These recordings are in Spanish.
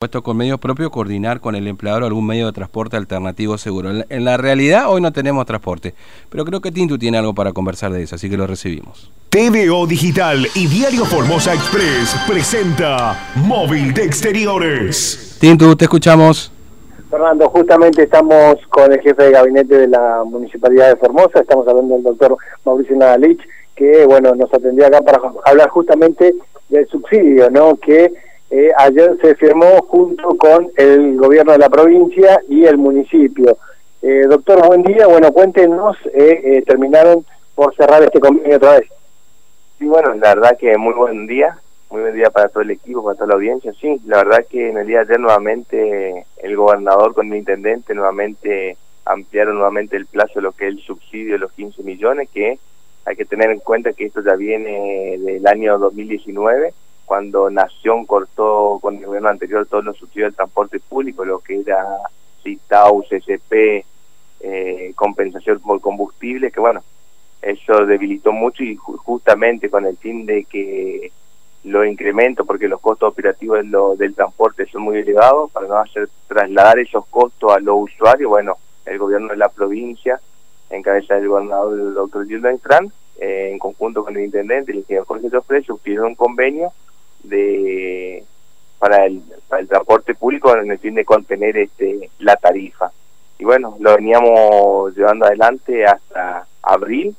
puesto con medios propios, coordinar con el empleador algún medio de transporte alternativo seguro. En, en la realidad hoy no tenemos transporte, pero creo que Tintu tiene algo para conversar de eso, así que lo recibimos. TVO Digital y Diario Formosa Express presenta Móvil de Exteriores. Tintu, te escuchamos. Fernando, justamente estamos con el jefe de gabinete de la Municipalidad de Formosa, estamos hablando del doctor Mauricio Nadalich, que bueno nos atendió acá para hablar justamente del subsidio, ¿no? Que eh, ayer se firmó junto con el gobierno de la provincia y el municipio. Eh, doctor, buen día. Bueno, cuéntenos, eh, eh, terminaron por cerrar este convenio otra vez. Sí, bueno, la verdad que muy buen día, muy buen día para todo el equipo, para toda la audiencia. Sí, la verdad que en el día de ayer nuevamente el gobernador con el intendente nuevamente ampliaron nuevamente el plazo de lo que es el subsidio de los 15 millones, que hay que tener en cuenta que esto ya viene del año 2019 cuando Nación cortó con el gobierno anterior todos los subsidios del transporte público, lo que era CITAU, CCP, eh, compensación por combustible, que bueno, eso debilitó mucho y justamente con el fin de que lo incremento, porque los costos operativos del transporte son muy elevados, para no hacer trasladar esos costos a los usuarios, bueno, el gobierno de la provincia, en cabeza del gobernador del doctor Gilda Fran, eh, en conjunto con el intendente, el ingeniero Jorge Jofre, suscribieron un convenio de para el, para el transporte público en el fin de contener este la tarifa. Y bueno, lo veníamos llevando adelante hasta abril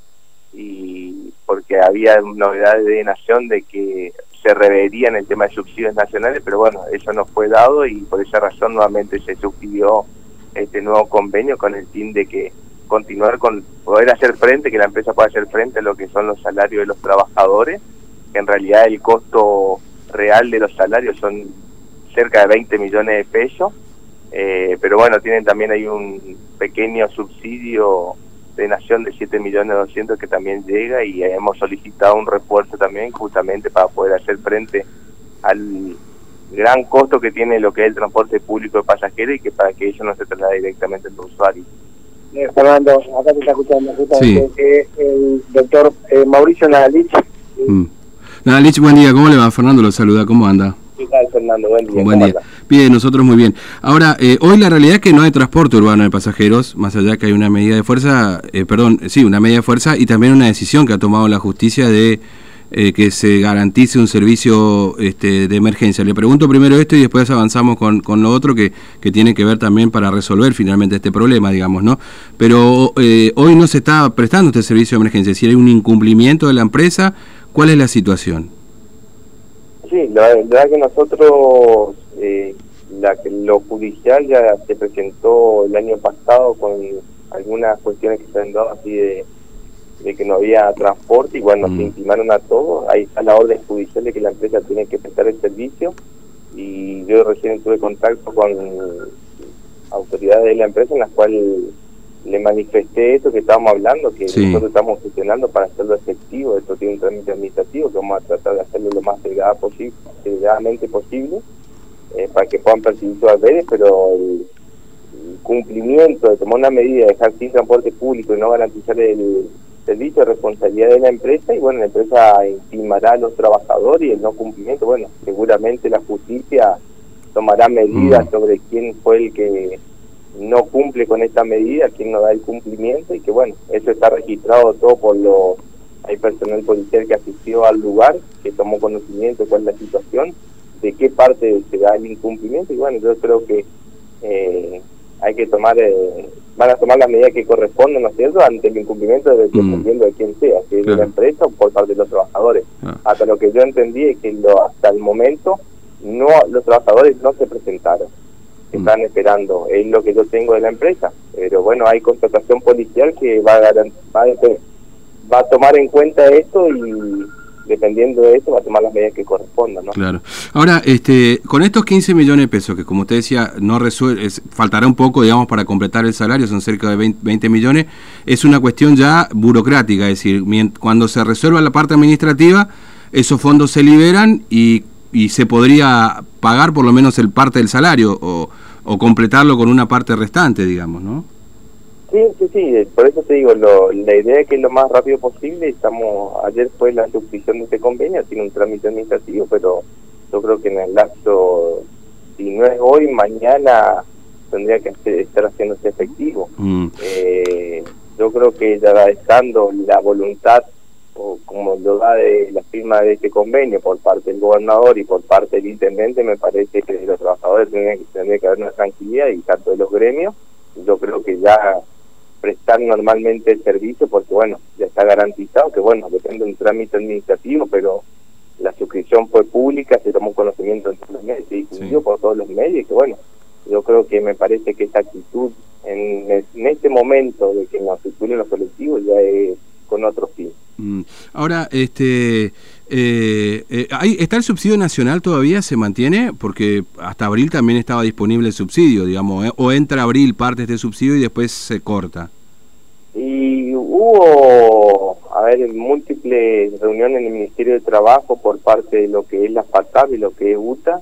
y porque había novedades de Nación de que se reverían el tema de subsidios nacionales, pero bueno, eso no fue dado y por esa razón nuevamente se suscribió este nuevo convenio con el fin de que continuar con poder hacer frente, que la empresa pueda hacer frente a lo que son los salarios de los trabajadores, que en realidad el costo real de los salarios son cerca de 20 millones de pesos, eh, pero bueno, tienen también hay un pequeño subsidio de Nación de 7 millones 200 que también llega y hemos solicitado un refuerzo también justamente para poder hacer frente al gran costo que tiene lo que es el transporte público de pasajeros y que para que eso no se traslade directamente al usuario. Eh, Fernando, acá te está escuchando justamente eh, el doctor eh, Mauricio Nadalich. Mm. Nadalich, buen día, ¿cómo le va? Fernando lo saluda, ¿cómo anda? ¿Qué tal, Fernando? Buen día. Buen ¿cómo día. Bien, nosotros muy bien. Ahora, eh, hoy la realidad es que no hay transporte urbano de pasajeros, más allá que hay una medida de fuerza, eh, perdón, sí, una medida de fuerza y también una decisión que ha tomado la justicia de eh, que se garantice un servicio este, de emergencia. Le pregunto primero esto y después avanzamos con, con lo otro que, que tiene que ver también para resolver finalmente este problema, digamos, ¿no? Pero eh, hoy no se está prestando este servicio de emergencia, si hay un incumplimiento de la empresa, ¿cuál es la situación? Sí, la verdad que nosotros, eh, la, lo judicial ya se presentó el año pasado con algunas cuestiones que se han dado así de, de que no había transporte y bueno, Mm. se intimaron a todos. Ahí está la orden judicial de que la empresa tiene que prestar el servicio y yo recién tuve contacto con autoridades de la empresa en las cuales le manifesté esto que estábamos hablando, que Sí. nosotros estamos gestionando para hacerlo efectivo. Esto tiene un trámite administrativo que vamos a tratar de hacerlo lo más delgada posible, delgadamente posible eh, para que puedan percibir sus haberes, pero el, el cumplimiento de tomar una medida de dejar sin transporte público y no garantizar el servicio es responsabilidad de la empresa y bueno, la empresa intimará a los trabajadores y el no cumplimiento, bueno, seguramente la justicia tomará medidas Mm. sobre quién fue el que no cumple con esta medida, quién no da el cumplimiento y que bueno, eso está registrado todo por los hay personal policial que asistió al lugar, que tomó conocimiento de cuál es la situación, de qué parte se da el incumplimiento y bueno, yo creo que eh, hay que tomar, eh, van a tomar las medidas que corresponden, ¿no es cierto?, ante el incumplimiento de, Mm. dependiendo de quién sea, si es Claro. la empresa o por parte de los trabajadores. Ah. Hasta lo que yo entendí es que lo, hasta el momento no los trabajadores no se presentaron Mm. están esperando, es lo que yo tengo de la empresa. Pero bueno, hay contratación policial que va a, va a, va a tomar en cuenta esto y dependiendo de eso va a tomar las medidas que correspondan, ¿no? Claro. Ahora, este, con estos 15 millones de pesos, que como usted decía, no resuelve, es- faltará un poco, digamos, para completar el salario, son cerca de 20, 20 millones, es una cuestión ya burocrática, es decir, cuando se resuelva la parte administrativa, esos fondos se liberan y, y se podría pagar por lo menos el parte del salario o, o completarlo con una parte restante, digamos, ¿no? Sí, sí, sí, eh, por eso te digo, lo, la idea es que lo más rápido posible, estamos, ayer fue la suscripción de este convenio, tiene un trámite administrativo, pero yo creo que en el lapso si no es hoy, mañana tendría que estar haciéndose efectivo. Mm. Eh, yo creo que ya estando la voluntad, o como lo da de la firma de este convenio por parte del gobernador y por parte del intendente, me parece que los trabajadores tendrían que, que haber una tranquilidad y tanto de los gremios, yo creo que ya prestar normalmente el servicio porque bueno, ya está garantizado que bueno, depende de un trámite administrativo, pero la suscripción fue pública, se tomó conocimiento en todos los medios, se difundió por todos los medios, y que bueno, yo creo que me parece que esta actitud en, este momento de que nos circulen los colectivos ya es con otro fin. Mm. Ahora, este, eh, eh ¿está el subsidio nacional todavía? ¿Se mantiene? Porque hasta abril también estaba disponible el subsidio, digamos, ¿eh? o entra abril parte de este subsidio y después se corta. Y hubo, a ver, múltiples reuniones en el Ministerio de Trabajo por parte de lo que es la FATAB y lo que es UTA,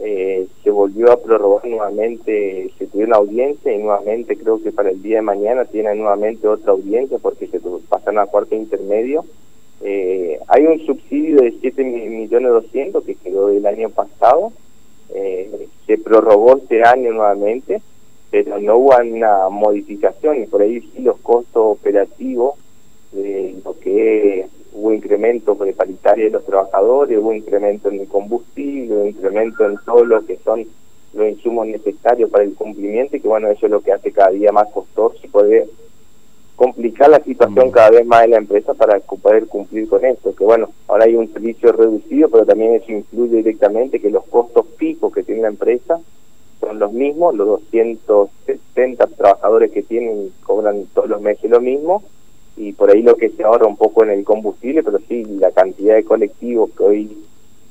eh, se volvió a prorrogar nuevamente, se tuvo una audiencia y nuevamente creo que para el día de mañana tienen nuevamente otra audiencia porque se pasan a cuarto intermedio. Eh, hay un subsidio de 7 millones 200 que quedó del año pasado, eh, se prorrogó este año nuevamente, pero no hubo una modificación y por ahí sí los costos operativos de lo que es hubo incremento de paritaria de los trabajadores, hubo incremento en el combustible, hubo incremento en todo lo que son los insumos necesarios para el cumplimiento y que bueno, eso es lo que hace cada día más costoso y puede complicar la situación mm. cada vez más en la empresa para poder cumplir con esto, que bueno, ahora hay un servicio reducido, pero también eso influye directamente que los costos picos que tiene la empresa son los mismos, los 270 trabajadores que tienen cobran todos los meses lo mismo, y por ahí lo que se ahorra un poco en el combustible, pero sí la cantidad de colectivos que hoy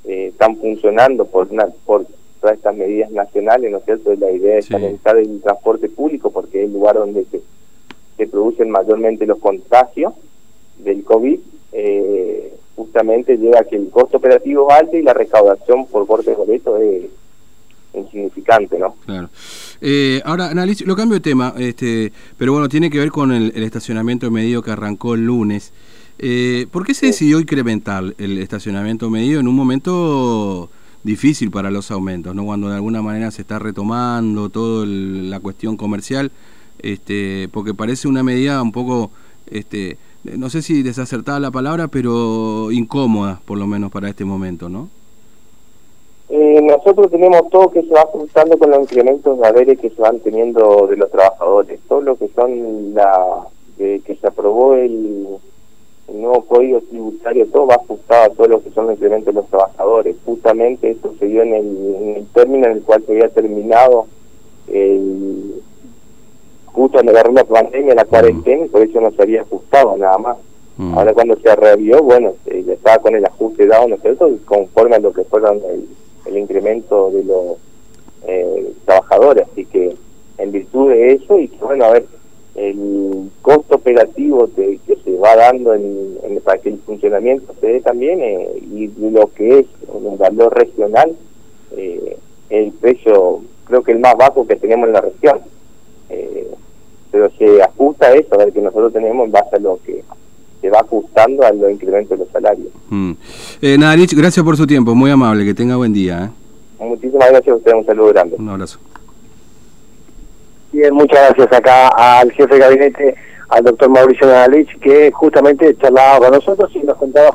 eh, están funcionando por una, por todas estas medidas nacionales, ¿no es cierto? La idea es aumentar el transporte público porque es el lugar donde se, se producen mayormente los contagios del COVID, eh, justamente lleva a que el costo operativo es alto y la recaudación por corte de boleto es insignificante, ¿no? Claro. Eh, ahora, analizo, lo cambio de tema, este, pero bueno, tiene que ver con el, estacionamiento medido que arrancó el lunes. Eh, ¿Por qué se decidió incrementar el estacionamiento medido en un momento difícil para los aumentos, ¿no? cuando de alguna manera se está retomando toda la cuestión comercial? Este, porque parece una medida un poco, este, no sé si desacertada la palabra, pero incómoda, por lo menos para este momento, ¿no? Eh, nosotros tenemos todo que se va ajustando con los incrementos de haberes que se van teniendo de los trabajadores. Todo lo que son la que se aprobó el, nuevo código tributario, todo va ajustado a todo lo que son los incrementos de los trabajadores. Justamente esto se dio en el, término en el cual se había terminado el, justo cuando agarró la pandemia, la cuarentena, y por eso no se había ajustado nada más. Mm. Ahora cuando se revió, bueno, ya estaba con el ajuste dado, ¿no es cierto? Conforme a lo que fueron el el incremento de los eh, trabajadores. Así que en virtud de eso, y que bueno, a ver, el costo operativo que, se va dando en, para que el funcionamiento se dé también, eh, y lo que es un valor regional, eh, el precio creo que el más bajo que tenemos en la región. pero se ajusta eso, a ver que nosotros tenemos en base a lo que se va ajustando a los incrementos de los salarios. Mm. Eh, Nadarich, gracias por su tiempo, muy amable, que tenga buen día. ¿eh? Muchísimas gracias a ustedes, un saludo grande. Un abrazo. Bien, muchas gracias acá al jefe de gabinete, al doctor Mauricio Nadarich, que justamente charlaba con nosotros y nos contaba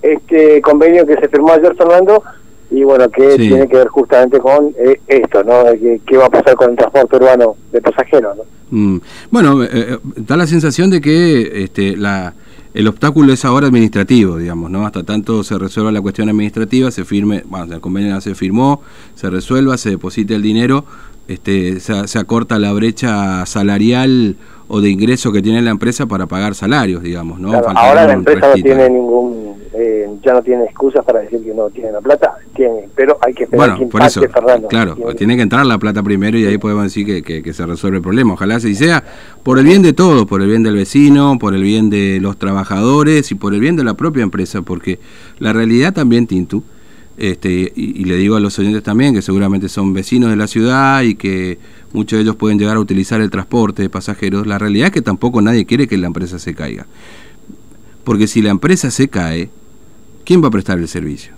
este convenio que se firmó ayer, Fernando, y bueno, que tiene que ver justamente con eh, esto, ¿no? ¿Qué, va a pasar con el transporte urbano de pasajeros, ¿no? Mm. Bueno, eh, da la sensación de que este, la el obstáculo es ahora administrativo, digamos, ¿no? Hasta tanto se resuelva la cuestión administrativa, se firme, bueno, el convenio se firmó, se resuelva, se deposite el dinero, este, se, acorta la brecha salarial o de ingreso que tiene la empresa para pagar salarios, digamos, ¿no? ahora la empresa no tiene ningún, eh, ya no tiene excusas para decir que no tiene la plata, tiene, pero hay que esperar bueno, por eso, Claro, tiene, que entrar la plata primero y ahí podemos decir que, que, se resuelve el problema. Ojalá así sea por el bien de todos, por el bien del vecino, por el bien de los trabajadores y por el bien de la propia empresa, porque la realidad también, Tintu, este, y, le digo a los oyentes también que seguramente son vecinos de la ciudad y que muchos de ellos pueden llegar a utilizar el transporte de pasajeros, la realidad es que tampoco nadie quiere que la empresa se caiga. Porque si la empresa se cae, ¿quién va a prestar el servicio?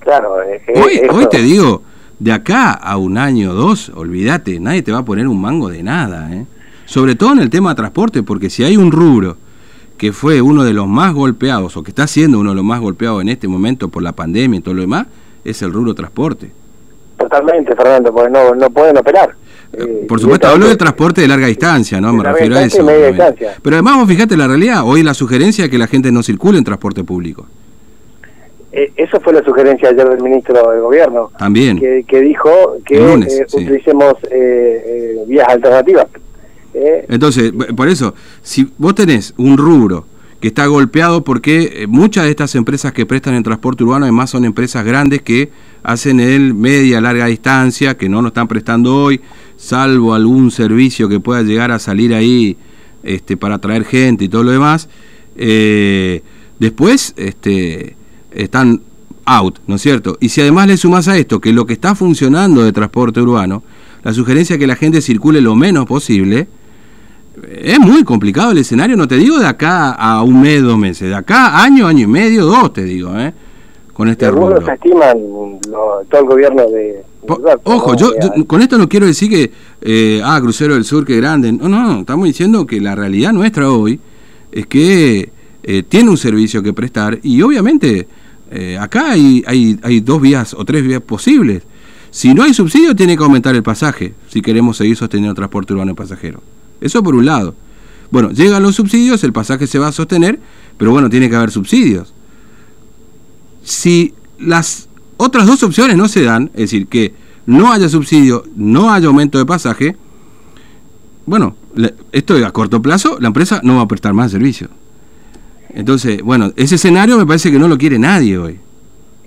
Claro, hoy, hoy te digo, de acá a un año o dos, olvídate, nadie te va a poner un mango de nada, ¿eh? Sobre todo en el tema de transporte, porque si hay un rubro que fue uno de los más golpeados, o que está siendo uno de los más golpeados en este momento por la pandemia y todo lo demás, es el rubro transporte. Totalmente, Fernando, porque no, no pueden operar. Eh, por supuesto, hablo de transporte de larga distancia, ¿no? Me refiero a eso. Pero además, vos fíjate la realidad, hoy la sugerencia es que la gente no circule en transporte público. Eh, eso fue la sugerencia ayer del ministro del Gobierno. También. Que, dijo que eh, utilicemos vías alternativas. Entonces, por eso, si vos tenés un rubro que está golpeado porque muchas de estas empresas que prestan el transporte urbano además son empresas grandes que hacen el media, larga distancia, que no nos están prestando hoy, salvo algún servicio que pueda llegar a salir ahí este, para traer gente y todo lo demás, eh, después este, están out, ¿no es cierto? Y si además le sumas a esto que lo que está funcionando de transporte urbano, la sugerencia es que la gente circule lo menos posible, es muy complicado el escenario, no te digo de acá a un mes, dos meses, de acá año, año y medio, dos, te digo, ¿eh? Con este rubro. estiman todo el gobierno de, Ojo, yo, con esto no quiero decir que, eh, ah, Crucero del Sur, que grande. No, no, estamos diciendo que la realidad nuestra hoy es que eh, tiene un servicio que prestar y obviamente eh, acá hay, hay, hay dos vías o tres vías posibles. Si no hay subsidio, tiene que aumentar el pasaje si queremos seguir sosteniendo el transporte urbano pasajero. Eso por un lado. Bueno, llegan los subsidios, el pasaje se va a sostener, pero bueno, tiene que haber subsidios. Si las otras dos opciones no se dan, es decir, que no haya subsidio, no haya aumento de pasaje, bueno, esto a corto plazo, la empresa no va a prestar más servicio. Entonces, bueno, ese escenario me parece que no lo quiere nadie hoy.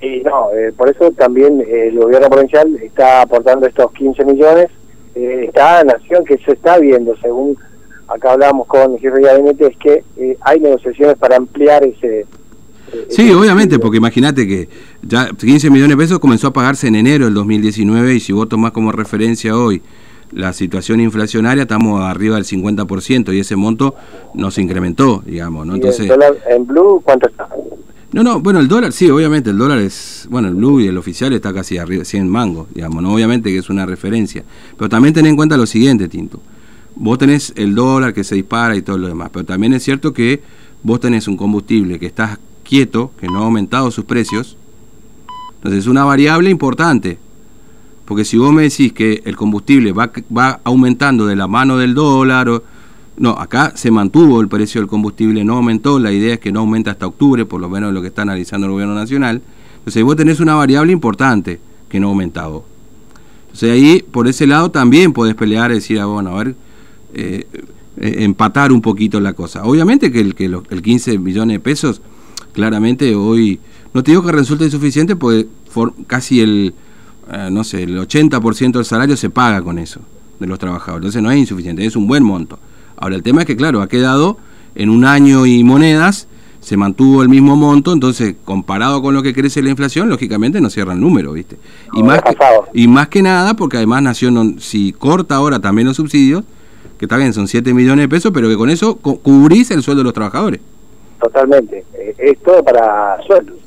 Y no, eh, por eso también eh, el gobierno provincial está aportando estos 15 millones. Eh, nación que se está viendo, según acá hablamos con el jefe de es que hay negociaciones para ampliar ese, Sí, obviamente, porque imagínate que ya 15 millones de pesos comenzó a pagarse en enero del 2019 y si vos tomás como referencia hoy la situación inflacionaria, estamos arriba del 50% y ese monto nos incrementó, digamos, ¿no? Entonces, el dólar en blue cuánto está? No, no, bueno, el dólar, sí, obviamente, el dólar es, bueno, el blue y el oficial está casi arriba, 100 mangos, digamos, ¿no? Obviamente que es una referencia. Pero también ten en cuenta lo siguiente, Tinto. Vos tenés el dólar que se dispara y todo lo demás, pero también es cierto que vos tenés un combustible que está quieto, que no ha aumentado sus precios. Entonces es una variable importante. Porque si vos me decís que el combustible va, va aumentando de la mano del dólar, no, acá se mantuvo el precio del combustible, no aumentó, la idea es que no aumenta hasta octubre, por lo menos lo que está analizando el gobierno nacional. Entonces vos tenés una variable importante que no ha aumentado. Entonces ahí, por ese lado, también podés pelear y decir, ah, bueno, a ver, eh, eh, empatar un poquito la cosa. Obviamente que el, que el 15 millones de pesos claramente hoy, no te digo que resulte insuficiente, porque casi el, eh, no sé, el 80% del salario se paga con eso, de los trabajadores. Entonces no es insuficiente, es un buen monto. Ahora, el tema es que, claro, ha quedado en un año y monedas, se mantuvo el mismo monto, entonces comparado con lo que crece la inflación, lógicamente no cierra el número, ¿viste? Y, más, que, y más que nada, porque además Nación, si corta ahora también los subsidios, que está bien, son 7 millones de pesos, pero que con eso cubrís el sueldo de los trabajadores. Totalmente. Eh, es todo para sueldos.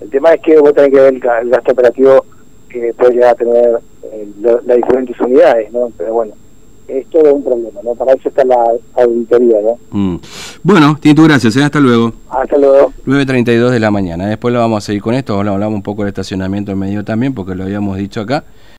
El tema es que vos tenés que ver el, gasto operativo que puede llegar a tener eh, las diferentes unidades, ¿no? Pero bueno, es todo un problema, ¿no? Para eso está la auditoría, ¿no? Mm. Bueno, Tinto, gracias, ¿eh? hasta luego. Hasta luego. 9.32 de la mañana. Después lo vamos a seguir con esto, hablamos un poco del estacionamiento en medio también, porque lo habíamos dicho acá.